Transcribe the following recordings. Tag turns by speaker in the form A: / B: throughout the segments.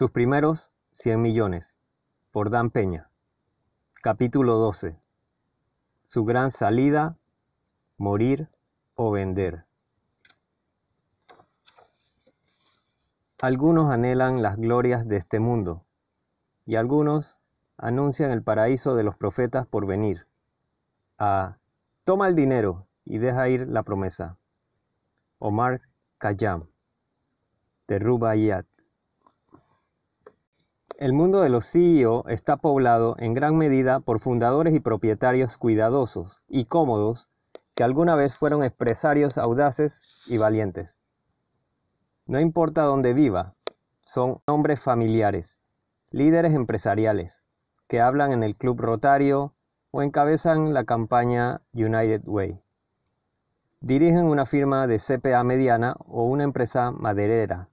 A: Sus primeros 100 millones, por Dan Peña. Capítulo 12. Su gran salida, morir o vender. Algunos anhelan las glorias de este mundo, y algunos anuncian el paraíso de los profetas por venir. A toma el dinero y deja ir la promesa. Omar Khayyam, de Rubaiyat. El mundo de los CEO está poblado en gran medida por fundadores y propietarios cuidadosos y cómodos que alguna vez fueron empresarios audaces y valientes. No importa dónde viva, son hombres familiares, líderes empresariales, que hablan en el club rotario o encabezan la campaña United Way. Dirigen una firma de CPA mediana o una empresa maderera,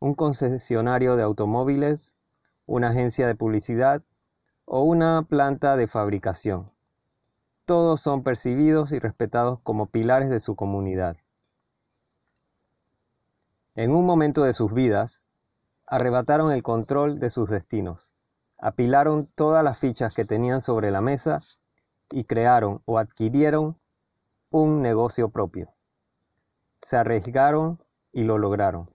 A: un concesionario de automóviles una agencia de publicidad o una planta de fabricación. Todos son percibidos y respetados como pilares de su comunidad. En un momento de sus vidas, arrebataron el control de sus destinos, apilaron todas las fichas que tenían sobre la mesa y crearon o adquirieron un negocio propio. Se arriesgaron y lo lograron.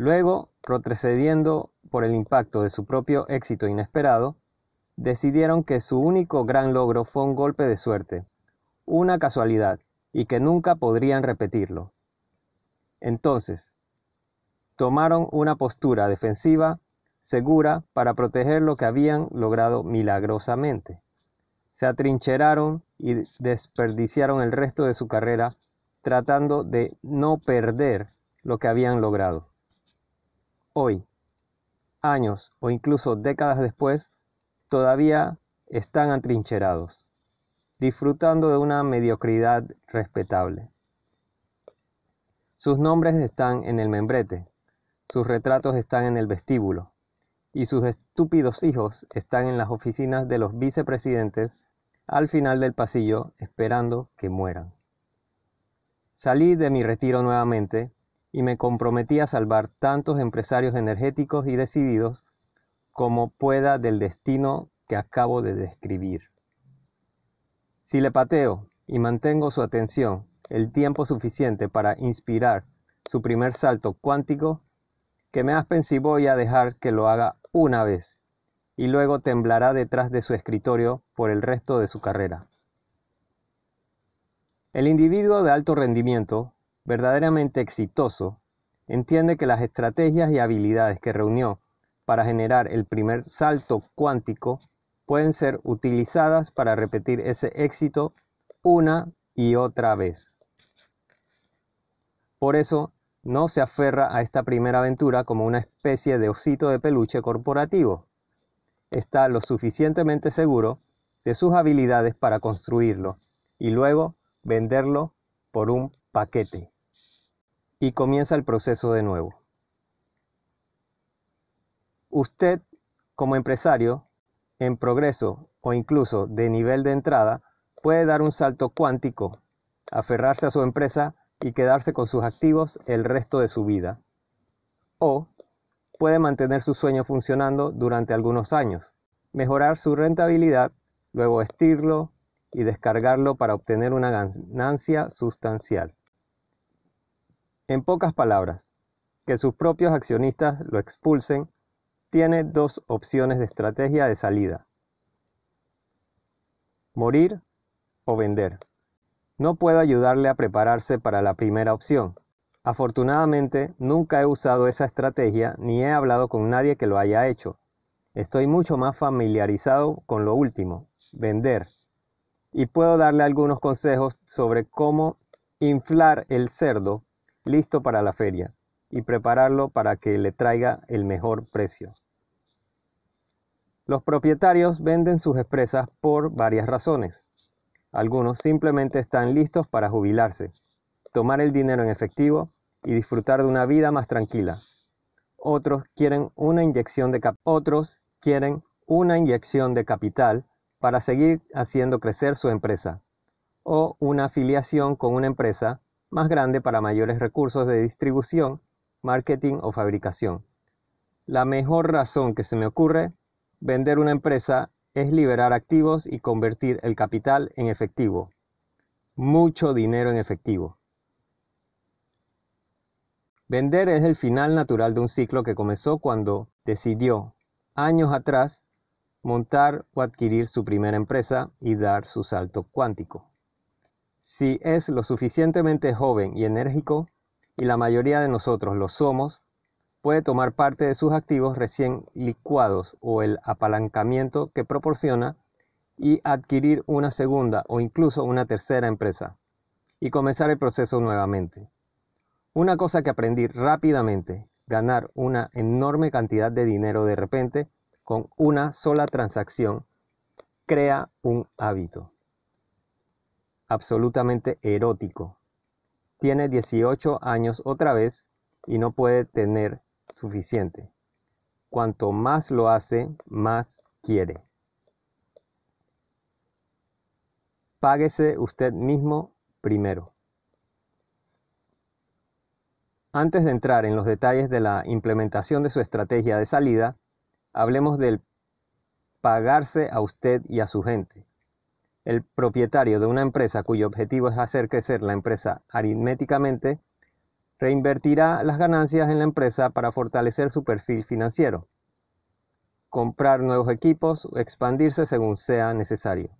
A: Luego, retrocediendo por el impacto de su propio éxito inesperado, decidieron que su único gran logro fue un golpe de suerte, una casualidad, y que nunca podrían repetirlo. Entonces, tomaron una postura defensiva segura para proteger lo que habían logrado milagrosamente. Se atrincheraron y desperdiciaron el resto de su carrera tratando de no perder lo que habían logrado hoy, años o incluso décadas después, todavía están atrincherados, disfrutando de una mediocridad respetable. Sus nombres están en el membrete, sus retratos están en el vestíbulo, y sus estúpidos hijos están en las oficinas de los vicepresidentes al final del pasillo esperando que mueran. Salí de mi retiro nuevamente y me comprometí a salvar tantos empresarios energéticos y decididos como pueda del destino que acabo de describir. Si le pateo y mantengo su atención el tiempo suficiente para inspirar su primer salto cuántico, que me aspen voy a dejar que lo haga una vez y luego temblará detrás de su escritorio por el resto de su carrera. El individuo de alto rendimiento verdaderamente exitoso entiende que las estrategias y habilidades que reunió para generar el primer salto cuántico pueden ser utilizadas para repetir ese éxito una y otra vez. Por eso, no se aferra a esta primera aventura como una especie de osito de peluche corporativo. Está lo suficientemente seguro de sus habilidades para construirlo y luego venderlo por un paquete y comienza el proceso de nuevo. Usted, como empresario, en progreso o incluso de nivel de entrada, puede dar un salto cuántico, aferrarse a su empresa y quedarse con sus activos el resto de su vida. O puede mantener su sueño funcionando durante algunos años, mejorar su rentabilidad, luego vestirlo y descargarlo para obtener una ganancia sustancial. En pocas palabras, que sus propios accionistas lo expulsen, tiene dos opciones de estrategia de salida. Morir o vender. No puedo ayudarle a prepararse para la primera opción. Afortunadamente, nunca he usado esa estrategia ni he hablado con nadie que lo haya hecho. Estoy mucho más familiarizado con lo último, vender. Y puedo darle algunos consejos sobre cómo inflar el cerdo listo para la feria y prepararlo para que le traiga el mejor precio. Los propietarios venden sus empresas por varias razones. Algunos simplemente están listos para jubilarse, tomar el dinero en efectivo y disfrutar de una vida más tranquila. Otros quieren una inyección de, otros quieren una inyección de capital para seguir haciendo crecer su empresa o una afiliación con una empresa más grande para mayores recursos de distribución marketing o fabricación. La mejor razón que se me ocurre vender una empresa es liberar activos y convertir el capital en efectivo. Mucho dinero en efectivo. Vender es el final natural de un ciclo que comenzó cuando decidió, años atrás, montar o adquirir su primera empresa y dar su salto cuántico. Si es lo suficientemente joven y enérgico, y la mayoría de nosotros lo somos, puede tomar parte de sus activos recién licuados o el apalancamiento que proporciona y adquirir una segunda o incluso una tercera empresa y comenzar el proceso nuevamente. Una cosa que aprendí rápidamente, ganar una enorme cantidad de dinero de repente con una sola transacción, crea un hábito absolutamente erótico. Tiene 18 años otra vez y no puede tener suficiente. Cuanto más lo hace, más quiere. Páguese usted mismo primero. Antes de entrar en los detalles de la implementación de su estrategia de salida, hablemos del pagarse a usted y a su gente. El propietario de una empresa cuyo objetivo es hacer crecer la empresa aritméticamente reinvertirá las ganancias en la empresa para fortalecer su perfil financiero, comprar nuevos equipos o expandirse según sea necesario.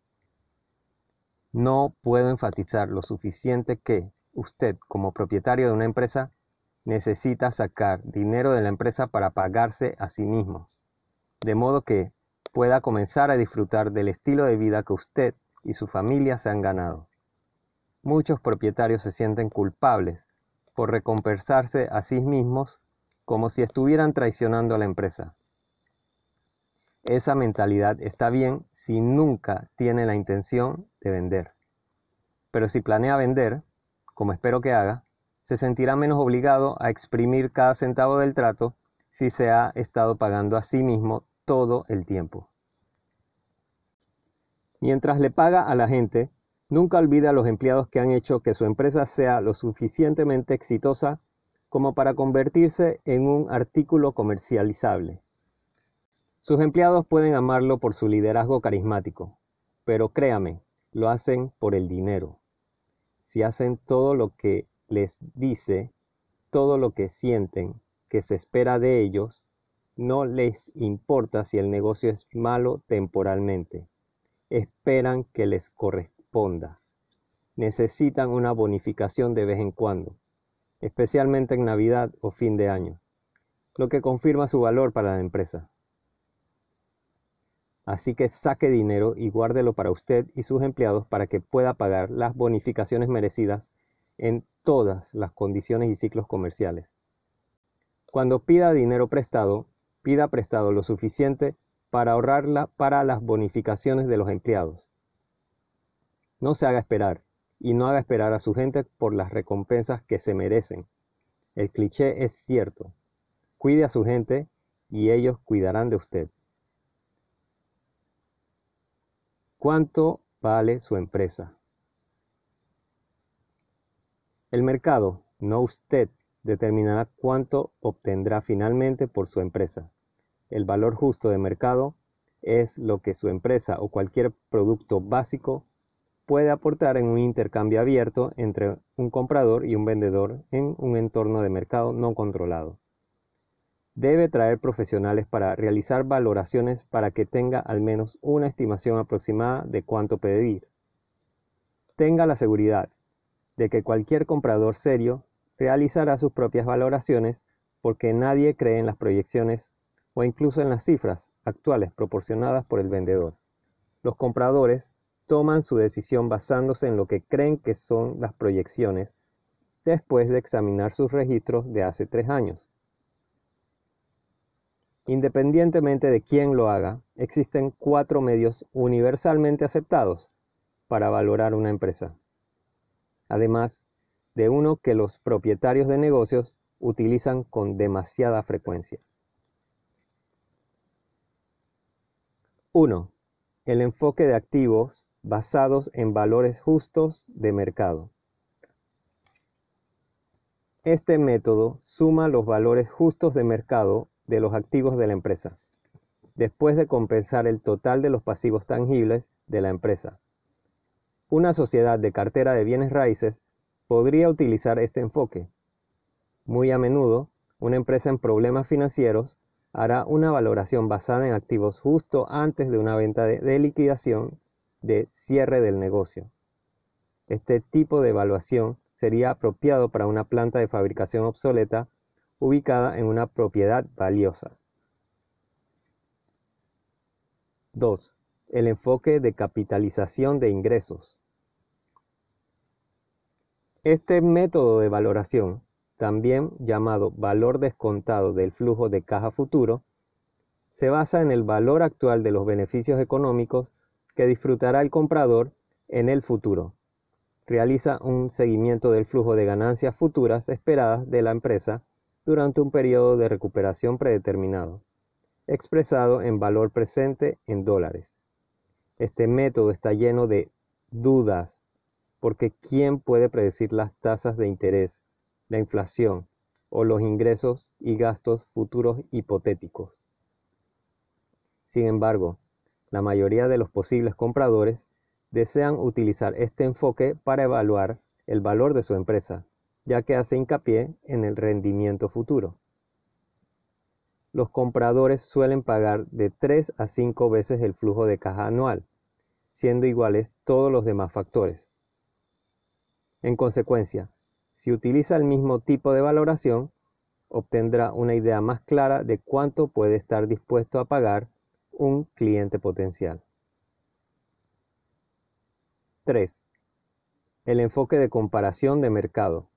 A: No puedo enfatizar lo suficiente que usted, como propietario de una empresa, necesita sacar dinero de la empresa para pagarse a sí mismo, de modo que pueda comenzar a disfrutar del estilo de vida que usted y su familia se han ganado. Muchos propietarios se sienten culpables por recompensarse a sí mismos como si estuvieran traicionando a la empresa. Esa mentalidad está bien si nunca tiene la intención de vender. Pero si planea vender, como espero que haga, se sentirá menos obligado a exprimir cada centavo del trato si se ha estado pagando a sí mismo todo el tiempo. Mientras le paga a la gente, Nunca olvide a los empleados que han hecho que su empresa sea lo suficientemente exitosa como para convertirse en un artículo comercializable. Sus empleados pueden amarlo por su liderazgo carismático, pero créame, lo hacen por el dinero. Si hacen todo lo que les dice, todo lo que sienten que se espera de ellos, no les importa si el negocio es malo temporalmente. Esperan que les corresponda Necesitan una bonificación de vez en cuando, especialmente en Navidad o fin de año, lo que confirma su valor para la empresa. Así que saque dinero y guárdelo para usted y sus empleados para que pueda pagar las bonificaciones merecidas en todas las condiciones y ciclos comerciales. Cuando pida dinero prestado, pida prestado lo suficiente para ahorrarla para las bonificaciones de los empleados. No se haga esperar, y no haga esperar a su gente por las recompensas que se merecen. El cliché es cierto. Cuide a su gente y ellos cuidarán de usted. ¿Cuánto vale su empresa? El mercado, no usted, determinará cuánto obtendrá finalmente por su empresa. El valor justo de mercado es lo que su empresa o cualquier producto básico puede aportar en un intercambio abierto entre un comprador y un vendedor en un entorno de mercado no controlado. Debe traer profesionales para realizar valoraciones para que tenga al menos una estimación aproximada de cuánto pedir. Tenga la seguridad de que cualquier comprador serio realizará sus propias valoraciones porque nadie cree en las proyecciones o incluso en las cifras actuales proporcionadas por el vendedor. Los compradores toman su decisión basándose en lo que creen que son las proyecciones después de examinar sus registros de hace tres años. Independientemente de quién lo haga, existen cuatro medios universalmente aceptados para valorar una empresa. Además de uno que los propietarios de negocios utilizan con demasiada frecuencia. 1. El enfoque de activos basados en valores justos de mercado. Este método suma los valores justos de mercado de los activos de la empresa, después de compensar el total de los pasivos tangibles de la empresa. Una sociedad de cartera de bienes raíces podría utilizar este enfoque. Muy a menudo, una empresa en problemas financieros hará una valoración basada en activos justo antes de una venta de, liquidación de cierre del negocio. Este tipo de evaluación sería apropiado para una planta de fabricación obsoleta ubicada en una propiedad valiosa. 2. El enfoque de capitalización de ingresos. Este método de valoración también llamado valor descontado del flujo de caja futuro, se basa en el valor actual de los beneficios económicos que disfrutará el comprador en el futuro. Realiza un seguimiento del flujo de ganancias futuras esperadas de la empresa durante un periodo de recuperación predeterminado, expresado en valor presente en dólares. Este método está lleno de dudas, porque ¿quién puede predecir las tasas de interés la inflación o los ingresos y gastos futuros hipotéticos. Sin embargo, la mayoría de los posibles compradores desean utilizar este enfoque para evaluar el valor de su empresa, ya que hace hincapié en el rendimiento futuro. Los compradores suelen pagar de 3 a 5 veces el flujo de caja anual, siendo iguales todos los demás factores. En consecuencia, si utiliza el mismo tipo de valoración, obtendrá una idea más clara de cuánto puede estar dispuesto a pagar un cliente potencial. 3. El enfoque de comparación de mercado.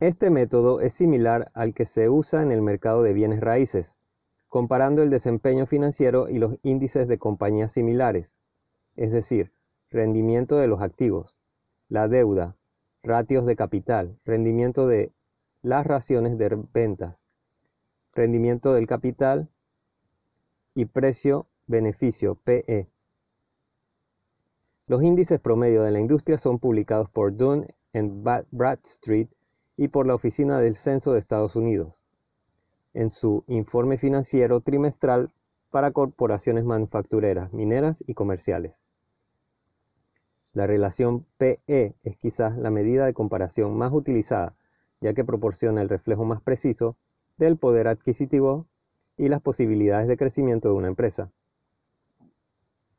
A: Este método es similar al que se usa en el mercado de bienes raíces, comparando el desempeño financiero y los índices de compañías similares, es decir, rendimiento de los activos, la deuda, ratios de capital, rendimiento de las raciones de ventas, rendimiento del capital y precio-beneficio PE. Los índices promedio de la industria son publicados por Dunn en Bradstreet y por la Oficina del Censo de Estados Unidos en su informe financiero trimestral para corporaciones manufactureras, mineras y comerciales. La relación PE es quizás la medida de comparación más utilizada, ya que proporciona el reflejo más preciso del poder adquisitivo y las posibilidades de crecimiento de una empresa.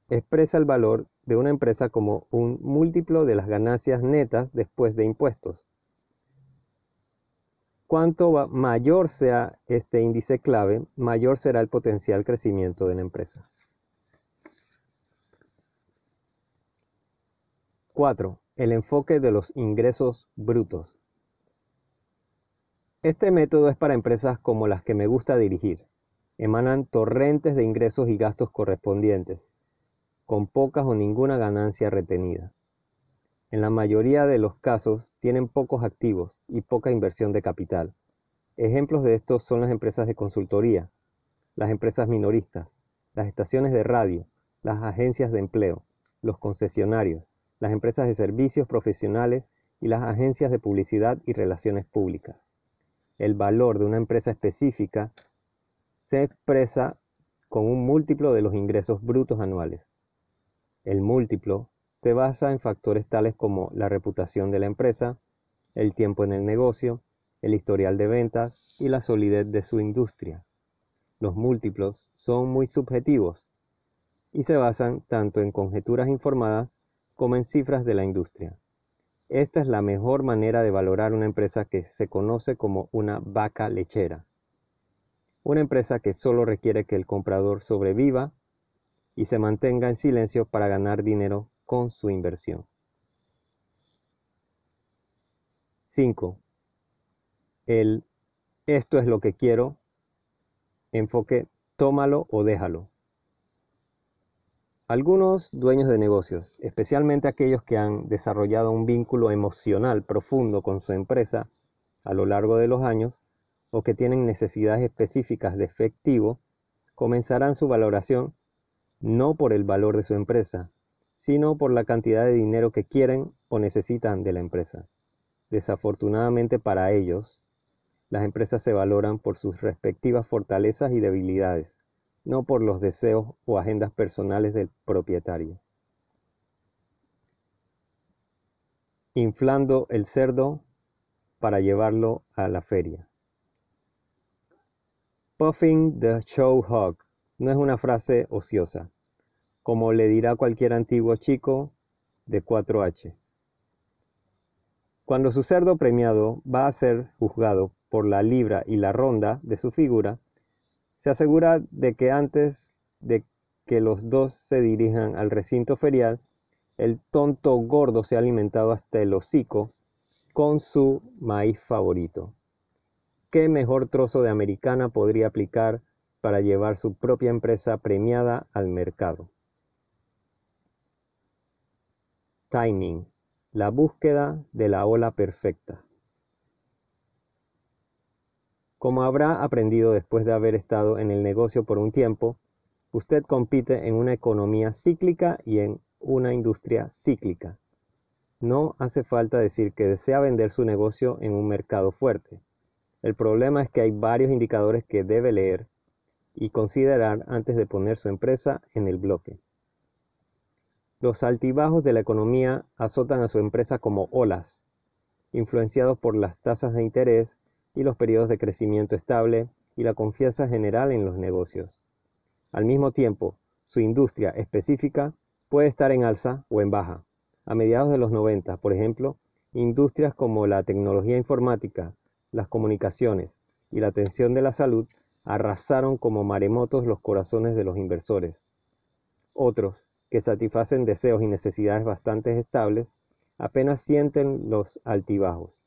A: Expresa el valor de una empresa como un múltiplo de las ganancias netas después de impuestos. Cuanto mayor sea este índice clave, mayor será el potencial crecimiento de la empresa. 4. El enfoque de los ingresos brutos. Este método es para empresas como las que me gusta dirigir. Emanan torrentes de ingresos y gastos correspondientes, con pocas o ninguna ganancia retenida. En la mayoría de los casos tienen pocos activos y poca inversión de capital. Ejemplos de estos son las empresas de consultoría, las empresas minoristas, las estaciones de radio, las agencias de empleo, los concesionarios, las empresas de servicios profesionales y las agencias de publicidad y relaciones públicas. El valor de una empresa específica se expresa con un múltiplo de los ingresos brutos anuales. El múltiplo se basa en factores tales como la reputación de la empresa, el tiempo en el negocio, el historial de ventas y la solidez de su industria. Los múltiplos son muy subjetivos y se basan tanto en conjeturas informadas como en cifras de la industria. Esta es la mejor manera de valorar una empresa que se conoce como una vaca lechera. Una empresa que solo requiere que el comprador sobreviva y se mantenga en silencio para ganar dinero con su inversión. 5. El esto es lo que quiero. Enfoque tómalo o déjalo. Algunos dueños de negocios, especialmente aquellos que han desarrollado un vínculo emocional profundo con su empresa a lo largo de los años o que tienen necesidades específicas de efectivo, comenzarán su valoración no por el valor de su empresa, sino por la cantidad de dinero que quieren o necesitan de la empresa. Desafortunadamente para ellos, las empresas se valoran por sus respectivas fortalezas y debilidades, no por los deseos o agendas personales del propietario. Inflando el cerdo para llevarlo a la feria. Puffing the show hog no es una frase ociosa, como le dirá cualquier antiguo chico de 4H. Cuando su cerdo premiado va a ser juzgado por la libra y la ronda de su figura, se asegura de que antes de que los dos se dirijan al recinto ferial, el tonto gordo se ha alimentado hasta el hocico con su maíz favorito. ¿Qué mejor trozo de americana podría aplicar para llevar su propia empresa premiada al mercado? Timing, la búsqueda de la ola perfecta. Como habrá aprendido después de haber estado en el negocio por un tiempo, usted compite en una economía cíclica y en una industria cíclica. No hace falta decir que desea vender su negocio en un mercado fuerte. El problema es que hay varios indicadores que debe leer y considerar antes de poner su empresa en el bloque. Los altibajos de la economía azotan a su empresa como olas, influenciados por las tasas de interés y los periodos de crecimiento estable y la confianza general en los negocios. Al mismo tiempo, su industria específica puede estar en alza o en baja. A mediados de los 90, por ejemplo, industrias como la tecnología informática, las comunicaciones y la atención de la salud arrasaron como maremotos los corazones de los inversores. Otros, que satisfacen deseos y necesidades bastante estables, apenas sienten los altibajos.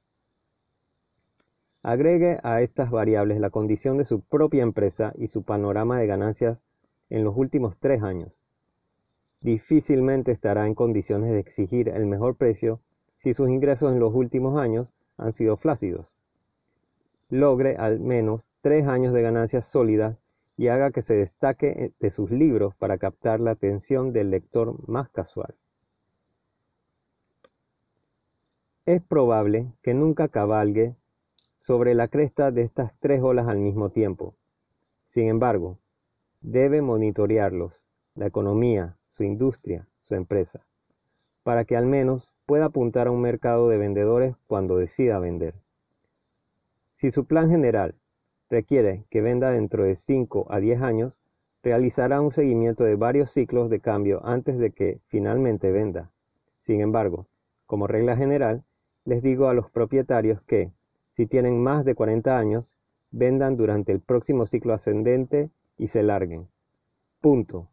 A: Agregue a estas variables la condición de su propia empresa y su panorama de ganancias en los últimos tres años. Difícilmente estará en condiciones de exigir el mejor precio si sus ingresos en los últimos años han sido flácidos. Logre al menos tres años de ganancias sólidas y haga que se destaque de sus libros para captar la atención del lector más casual. Es probable que nunca cabalgue sobre la cresta de estas tres olas al mismo tiempo. Sin embargo, debe monitorearlos, la economía, su industria, su empresa, para que al menos pueda apuntar a un mercado de vendedores cuando decida vender. Si su plan general requiere que venda dentro de 5 a 10 años, realizará un seguimiento de varios ciclos de cambio antes de que finalmente venda. Sin embargo, como regla general, les digo a los propietarios que, si tienen más de 40 años, vendan durante el próximo ciclo ascendente y se larguen. Punto.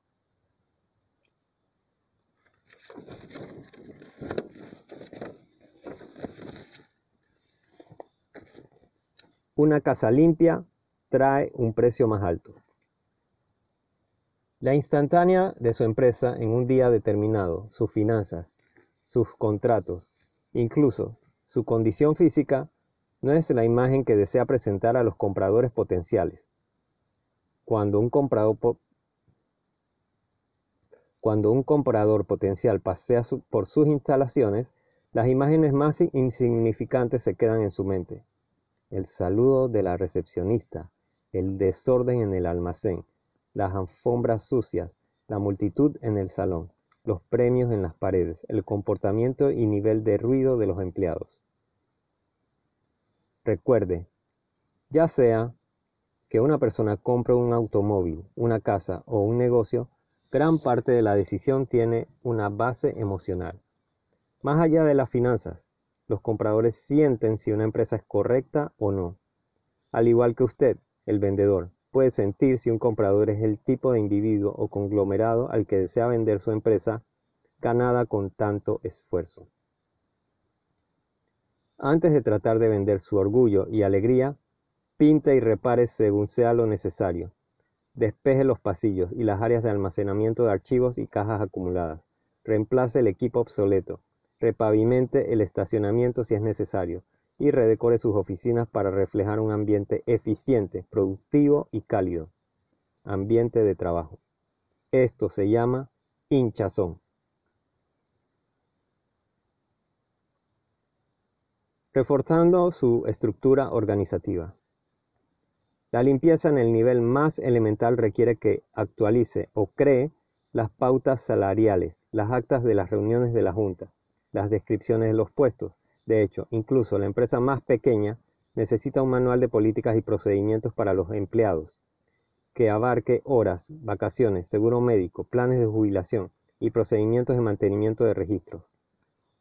A: Una casa limpia trae un precio más alto. La instantánea de su empresa en un día determinado, sus finanzas, sus contratos, incluso su condición física, no es la imagen que desea presentar a los compradores potenciales. Cuando un comprador, potencial pasea por sus instalaciones, las imágenes más insignificantes se quedan en su mente. El saludo de la recepcionista, el desorden en el almacén, las alfombras sucias, la multitud en el salón, los premios en las paredes, el comportamiento y nivel de ruido de los empleados. Recuerde, ya sea que una persona compre un automóvil, una casa o un negocio, gran parte de la decisión tiene una base emocional. Más allá de las finanzas, los compradores sienten si una empresa es correcta o no. Al igual que usted, el vendedor, puede sentir si un comprador es el tipo de individuo o conglomerado al que desea vender su empresa ganada con tanto esfuerzo. Antes de tratar de vender su orgullo y alegría, pinta y repare según sea lo necesario. Despeje los pasillos y las áreas de almacenamiento de archivos y cajas acumuladas. Reemplace el equipo obsoleto. Repavimente el estacionamiento si es necesario. Y redecore sus oficinas para reflejar un ambiente eficiente, productivo y cálido. Ambiente de trabajo. Esto se llama hinchazón. Reforzando su estructura organizativa. La limpieza en el nivel más elemental requiere que actualice o cree las pautas salariales, las actas de las reuniones de la Junta, las descripciones de los puestos. De hecho, incluso la empresa más pequeña necesita un manual de políticas y procedimientos para los empleados, que abarque horas, vacaciones, seguro médico, planes de jubilación y procedimientos de mantenimiento de registros.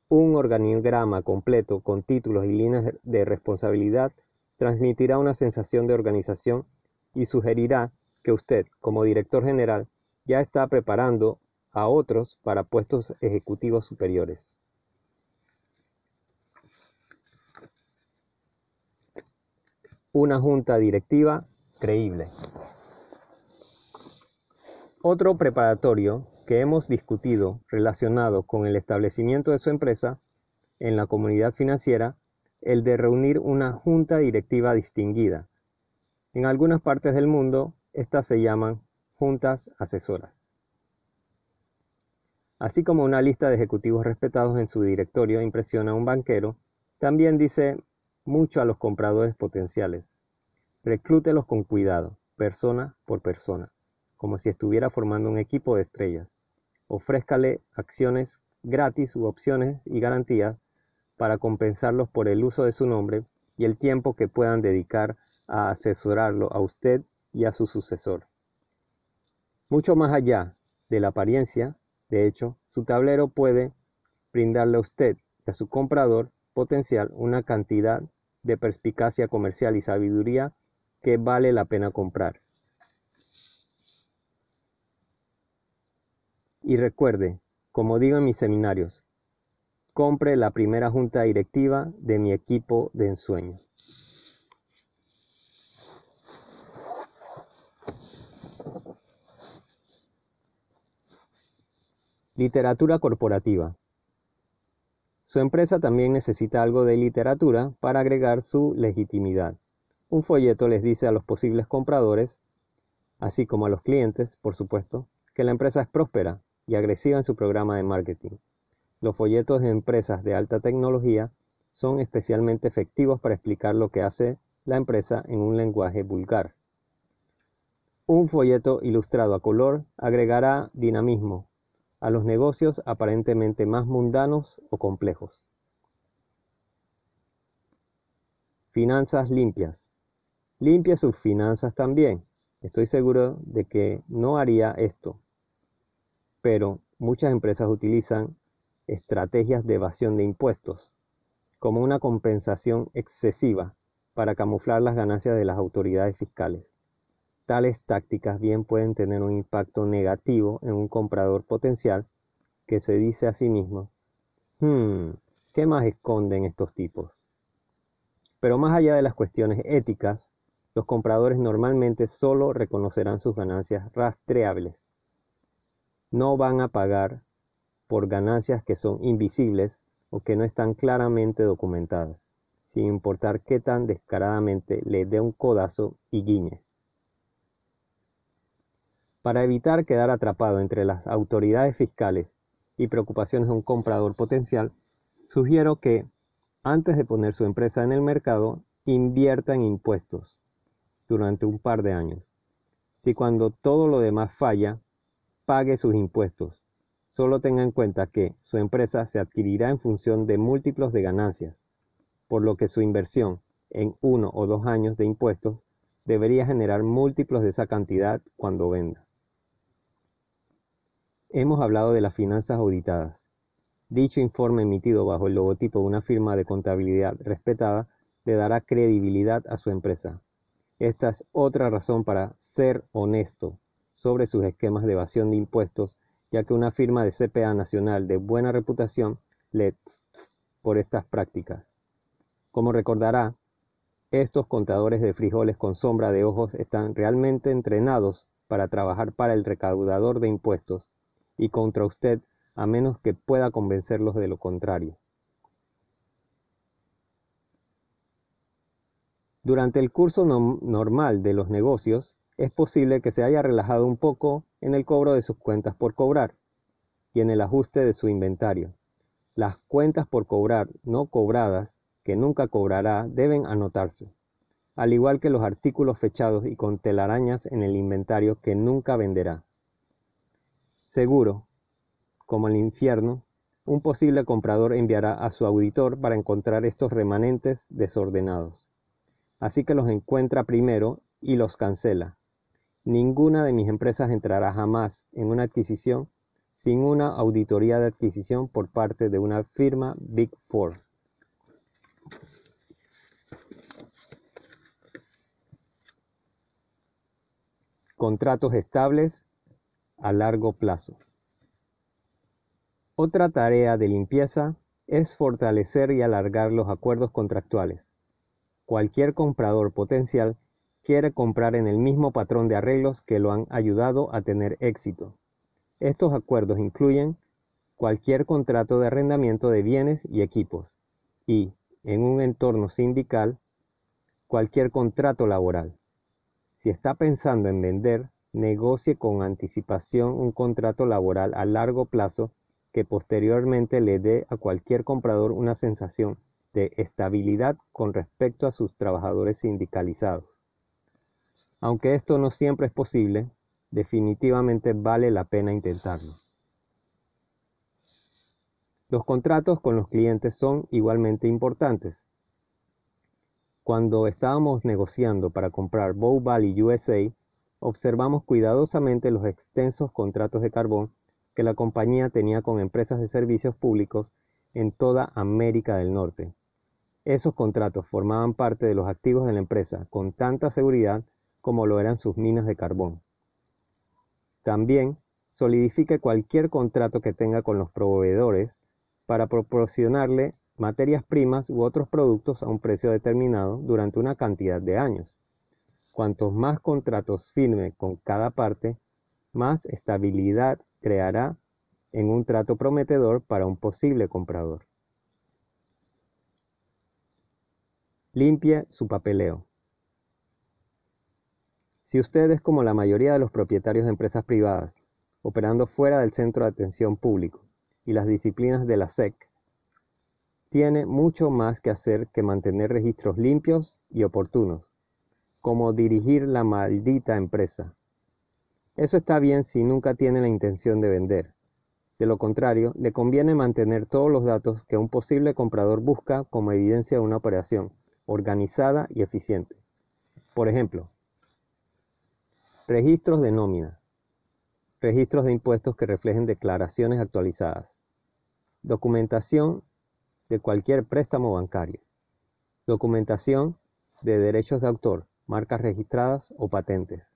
A: Un organigrama completo con títulos y líneas de responsabilidad transmitirá una sensación de organización y sugerirá que usted, como director general, ya está preparando a otros para puestos ejecutivos superiores. Una junta directiva creíble. Otro preparatorio que hemos discutido relacionado con el establecimiento de su empresa en la comunidad financiera, el de reunir una junta directiva distinguida. En algunas partes del mundo, estas se llaman juntas asesoras. Así como una lista de ejecutivos respetados en su directorio impresiona a un banquero, también dice mucho a los compradores potenciales. Reclútelos con cuidado, persona por persona, como si estuviera formando un equipo de estrellas ofrézcale acciones gratis u opciones y garantías para compensarlos por el uso de su nombre y el tiempo que puedan dedicar a asesorarlo a usted y a su sucesor. Mucho más allá de la apariencia, de hecho, su tablero puede brindarle a usted y a su comprador potencial una cantidad de perspicacia comercial y sabiduría que vale la pena comprar. Y recuerde, como digo en mis seminarios, compre la primera junta directiva de mi equipo de ensueño. Literatura corporativa. Su empresa también necesita algo de literatura para agregar su legitimidad. Un folleto les dice a los posibles compradores, así como a los clientes, por supuesto, que la empresa es próspera y agresiva en su programa de marketing. Los folletos de empresas de alta tecnología son especialmente efectivos para explicar lo que hace la empresa en un lenguaje vulgar. Un folleto ilustrado a color agregará dinamismo a los negocios aparentemente más mundanos o complejos. Finanzas limpias. Limpia sus finanzas también. Estoy seguro de que no haría esto pero muchas empresas utilizan estrategias de evasión de impuestos como una compensación excesiva para camuflar las ganancias de las autoridades fiscales. Tales tácticas bien pueden tener un impacto negativo en un comprador potencial que se dice a sí mismo, hmm, ¿qué más esconden estos tipos? Pero más allá de las cuestiones éticas, los compradores normalmente solo reconocerán sus ganancias rastreables no van a pagar por ganancias que son invisibles o que no están claramente documentadas, sin importar qué tan descaradamente le dé un codazo y guiñe. Para evitar quedar atrapado entre las autoridades fiscales y preocupaciones de un comprador potencial, sugiero que, antes de poner su empresa en el mercado, invierta en impuestos durante un par de años. Si cuando todo lo demás falla, pague sus impuestos. Solo tenga en cuenta que su empresa se adquirirá en función de múltiplos de ganancias, por lo que su inversión en uno o dos años de impuestos debería generar múltiplos de esa cantidad cuando venda. Hemos hablado de las finanzas auditadas. Dicho informe emitido bajo el logotipo de una firma de contabilidad respetada le dará credibilidad a su empresa. Esta es otra razón para ser honesto sobre sus esquemas de evasión de impuestos, ya que una firma de CPA nacional de buena reputación le por estas prácticas. Como recordará, estos contadores de frijoles con sombra de ojos están realmente entrenados para trabajar para el recaudador de impuestos y contra usted a menos que pueda convencerlos de lo contrario. Durante el curso normal de los negocios, es posible que se haya relajado un poco en el cobro de sus cuentas por cobrar y en el ajuste de su inventario. Las cuentas por cobrar no cobradas que nunca cobrará deben anotarse, al igual que los artículos fechados y con telarañas en el inventario que nunca venderá. Seguro, como el infierno, un posible comprador enviará a su auditor para encontrar estos remanentes desordenados. Así que los encuentra primero y los cancela. Ninguna de mis empresas entrará jamás en una adquisición sin una auditoría de adquisición por parte de una firma Big Four. Contratos estables a largo plazo. Otra tarea de limpieza es fortalecer y alargar los acuerdos contractuales. Cualquier comprador potencial quiere comprar en el mismo patrón de arreglos que lo han ayudado a tener éxito. Estos acuerdos incluyen cualquier contrato de arrendamiento de bienes y equipos y, en un entorno sindical, cualquier contrato laboral. Si está pensando en vender, negocie con anticipación un contrato laboral a largo plazo que posteriormente le dé a cualquier comprador una sensación de estabilidad con respecto a sus trabajadores sindicalizados. Aunque esto no siempre es posible, definitivamente vale la pena intentarlo. Los contratos con los clientes son igualmente importantes. Cuando estábamos negociando para comprar Bow Valley USA, observamos cuidadosamente los extensos contratos de carbón que la compañía tenía con empresas de servicios públicos en toda América del Norte. Esos contratos formaban parte de los activos de la empresa con tanta seguridad como lo eran sus minas de carbón. También solidifique cualquier contrato que tenga con los proveedores para proporcionarle materias primas u otros productos a un precio determinado durante una cantidad de años. Cuantos más contratos firme con cada parte, más estabilidad creará en un trato prometedor para un posible comprador. Limpie su papeleo. Si usted es como la mayoría de los propietarios de empresas privadas, operando fuera del centro de atención público y las disciplinas de la SEC, tiene mucho más que hacer que mantener registros limpios y oportunos, como dirigir la maldita empresa, eso está bien si nunca tiene la intención de vender. De lo contrario, le conviene mantener todos los datos que un posible comprador busca como evidencia de una operación organizada y eficiente. Por ejemplo, registros de nómina, registros de impuestos que reflejen declaraciones actualizadas, documentación de cualquier préstamo bancario, documentación de derechos de autor, marcas registradas o patentes,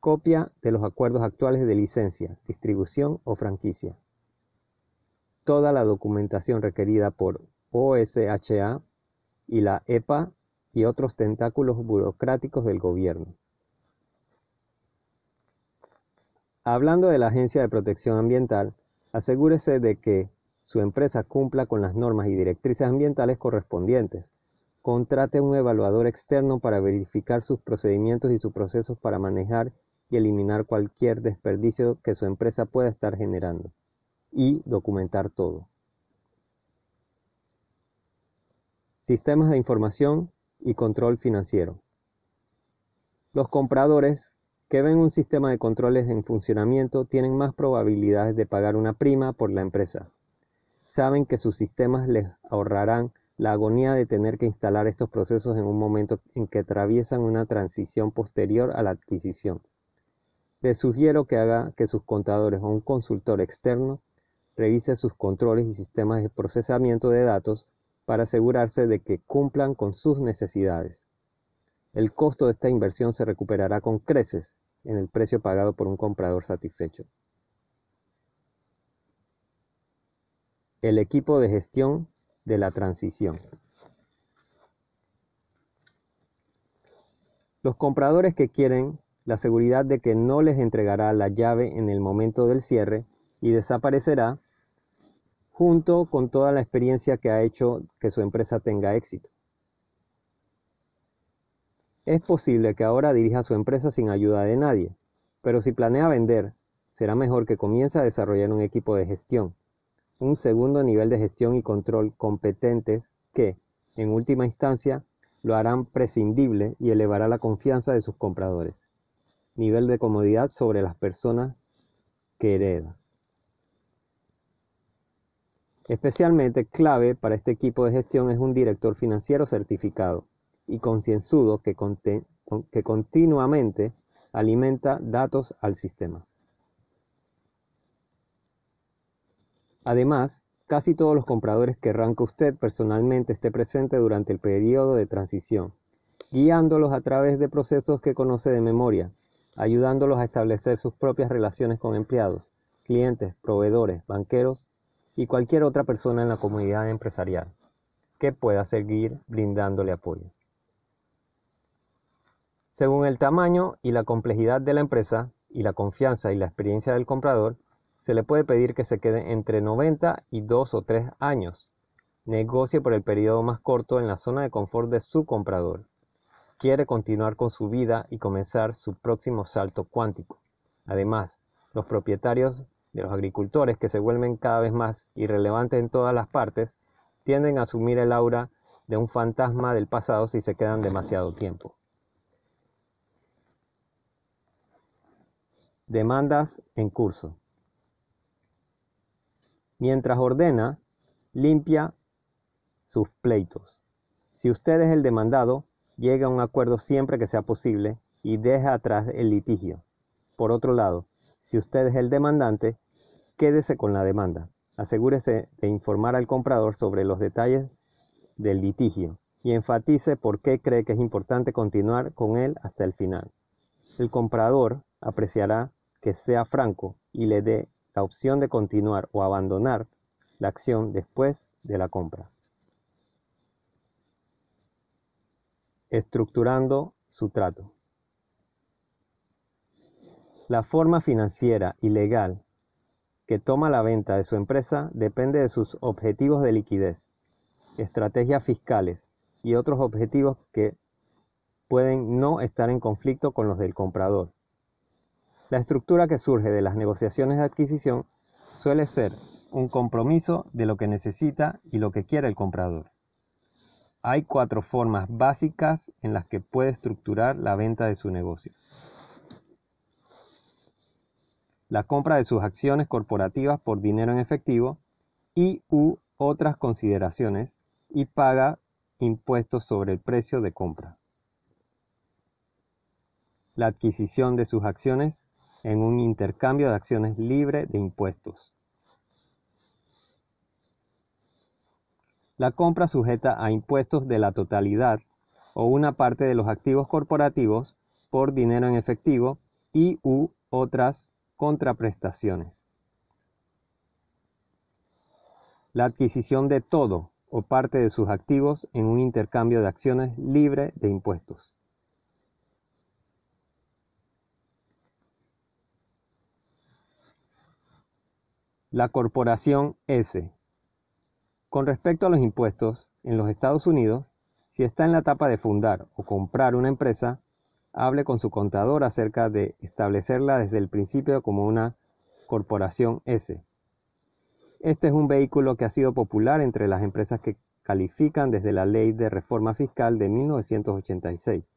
A: Copia de los acuerdos actuales de licencia, distribución o franquicia. Toda la documentación requerida por OSHA y la EPA y otros tentáculos burocráticos del gobierno. Hablando de la Agencia de Protección Ambiental, asegúrese de que su empresa cumpla con las normas y directrices ambientales correspondientes. Contrate un evaluador externo para verificar sus procedimientos y sus procesos para manejar y eliminar cualquier desperdicio que su empresa pueda estar generando y documentar todo. Sistemas de información y control financiero. Los compradores que ven un sistema de controles en funcionamiento tienen más probabilidades de pagar una prima por la empresa. Saben que sus sistemas les ahorrarán la agonía de tener que instalar estos procesos en un momento en que atraviesan una transición posterior a la adquisición. Les sugiero que haga que sus contadores o un consultor externo revise sus controles y sistemas de procesamiento de datos para asegurarse de que cumplan con sus necesidades. El costo de esta inversión se recuperará con creces en el precio pagado por un comprador satisfecho. El equipo de gestión de la transición. Los compradores que quieren la seguridad de que no les entregará la llave en el momento del cierre y desaparecerá junto con toda la experiencia que ha hecho que su empresa tenga éxito. Es posible que ahora dirija su empresa sin ayuda de nadie, pero si planea vender, será mejor que comience a desarrollar un equipo de gestión, un segundo nivel de gestión y control competentes que, en última instancia, lo harán prescindible y elevará la confianza de sus compradores. Nivel de comodidad sobre las personas que hereda. Especialmente clave para este equipo de gestión es un director financiero certificado y concienzudo que, continuamente alimenta datos al sistema. Además, casi todos los compradores querrán que usted personalmente esté presente durante el periodo de transición, guiándolos a través de procesos que conoce de memoria, ayudándolos a establecer sus propias relaciones con empleados, clientes, proveedores, banqueros y cualquier otra persona en la comunidad empresarial que pueda seguir brindándole apoyo. Según el tamaño y la complejidad de la empresa y la confianza y la experiencia del comprador, se le puede pedir que se quede entre 90 y 2 o 3 años. Negocie por el periodo más corto en la zona de confort de su comprador. Quiere continuar con su vida y comenzar su próximo salto cuántico. Además, los propietarios de los agricultores que se vuelven cada vez más irrelevantes en todas las partes tienden a asumir el aura de un fantasma del pasado si se quedan demasiado tiempo. Demandas en curso. Mientras ordena, limpia sus pleitos. Si usted es el demandado, llega a un acuerdo siempre que sea posible y deja atrás el litigio. Por otro lado, si usted es el demandante, quédese con la demanda. Asegúrese de informar al comprador sobre los detalles del litigio y enfatice por qué cree que es importante continuar con él hasta el final. El comprador apreciará que sea franco y le dé la opción de continuar o abandonar la acción después de la compra. Estructurando su trato. La forma financiera y legal que toma la venta de su empresa depende de sus objetivos de liquidez, estrategias fiscales y otros objetivos que pueden no estar en conflicto con los del comprador. La estructura que surge de las negociaciones de adquisición suele ser un compromiso de lo que necesita y lo que quiere el comprador. Hay cuatro formas básicas en las que puede estructurar la venta de su negocio. La compra de sus acciones corporativas por dinero en efectivo y u otras consideraciones y paga impuestos sobre el precio de compra. La adquisición de sus acciones en un intercambio de acciones libre de impuestos. La compra sujeta a impuestos de la totalidad o una parte de los activos corporativos por dinero en efectivo y u otras contraprestaciones. La adquisición de todo o parte de sus activos en un intercambio de acciones libre de impuestos. La Corporación S. Con respecto a los impuestos, en los Estados Unidos, si está en la etapa de fundar o comprar una empresa, hable con su contador acerca de establecerla desde el principio como una Corporación S. Este es un vehículo que ha sido popular entre las empresas que califican desde la Ley de Reforma Fiscal de 1986.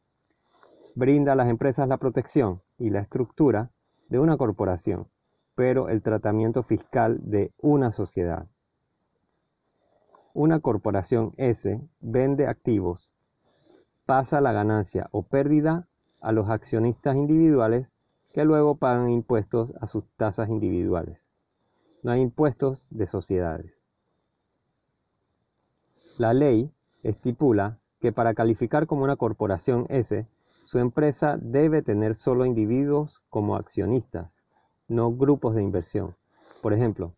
A: Brinda a las empresas la protección y la estructura de una corporación pero el tratamiento fiscal de una sociedad. Una corporación S vende activos, pasa la ganancia o pérdida a los accionistas individuales que luego pagan impuestos a sus tasas individuales. No hay impuestos de sociedades. La ley estipula que para calificar como una corporación S, su empresa debe tener solo individuos como accionistas no grupos de inversión. Por ejemplo,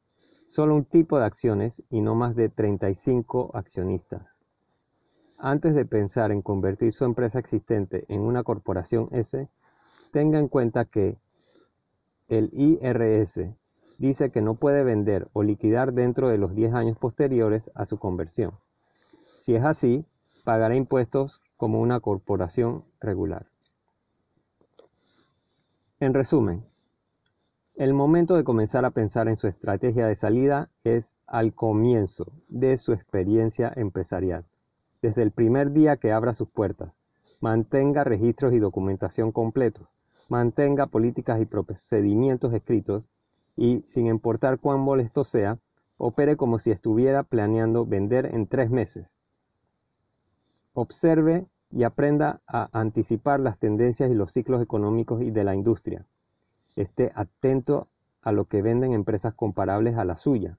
A: solo un tipo de acciones y no más de 35 accionistas. Antes de pensar en convertir su empresa existente en una corporación S, tenga en cuenta que el IRS dice que no puede vender o liquidar dentro de los 10 años posteriores a su conversión. Si es así, pagará impuestos como una corporación regular. En resumen, El momento de comenzar a pensar en su estrategia de salida es al comienzo de su experiencia empresarial, desde el primer día que abra sus puertas. Mantenga registros y documentación completos, mantenga políticas y procedimientos escritos y, sin importar cuán molesto sea, opere como si estuviera planeando vender en tres meses. Observe y aprenda a anticipar las tendencias y los ciclos económicos y de la industria esté atento a lo que venden empresas comparables a la suya.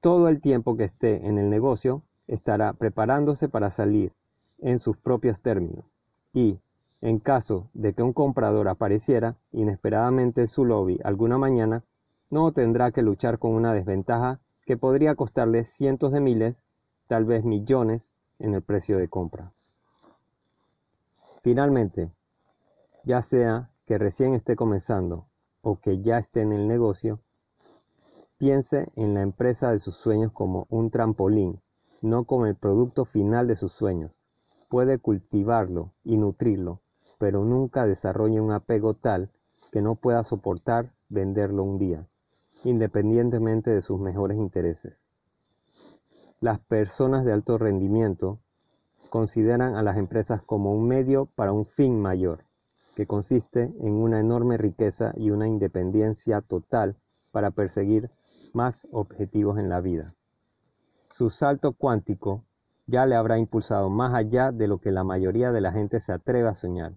A: Todo el tiempo que esté en el negocio estará preparándose para salir en sus propios términos y, en caso de que un comprador apareciera inesperadamente en su lobby alguna mañana, no tendrá que luchar con una desventaja que podría costarle cientos de miles, tal vez millones, en el precio de compra. Finalmente, ya sea que recién esté comenzando o que ya esté en el negocio, piense en la empresa de sus sueños como un trampolín, no como el producto final de sus sueños. Puede cultivarlo y nutrirlo, pero nunca desarrolle un apego tal que no pueda soportar venderlo un día, independientemente de sus mejores intereses. Las personas de alto rendimiento consideran a las empresas como un medio para un fin mayor que consiste en una enorme riqueza y una independencia total para perseguir más objetivos en la vida. Su salto cuántico ya le habrá impulsado más allá de lo que la mayoría de la gente se atreve a soñar.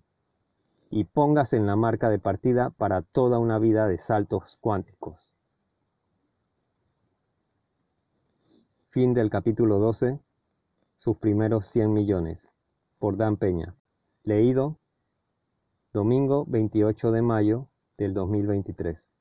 A: Y póngase en la marca de partida para toda una vida de saltos cuánticos. Fin del capítulo 12. Sus primeros 100 millones. Por Dan Peña. Leído domingo 28 de mayo del 2023.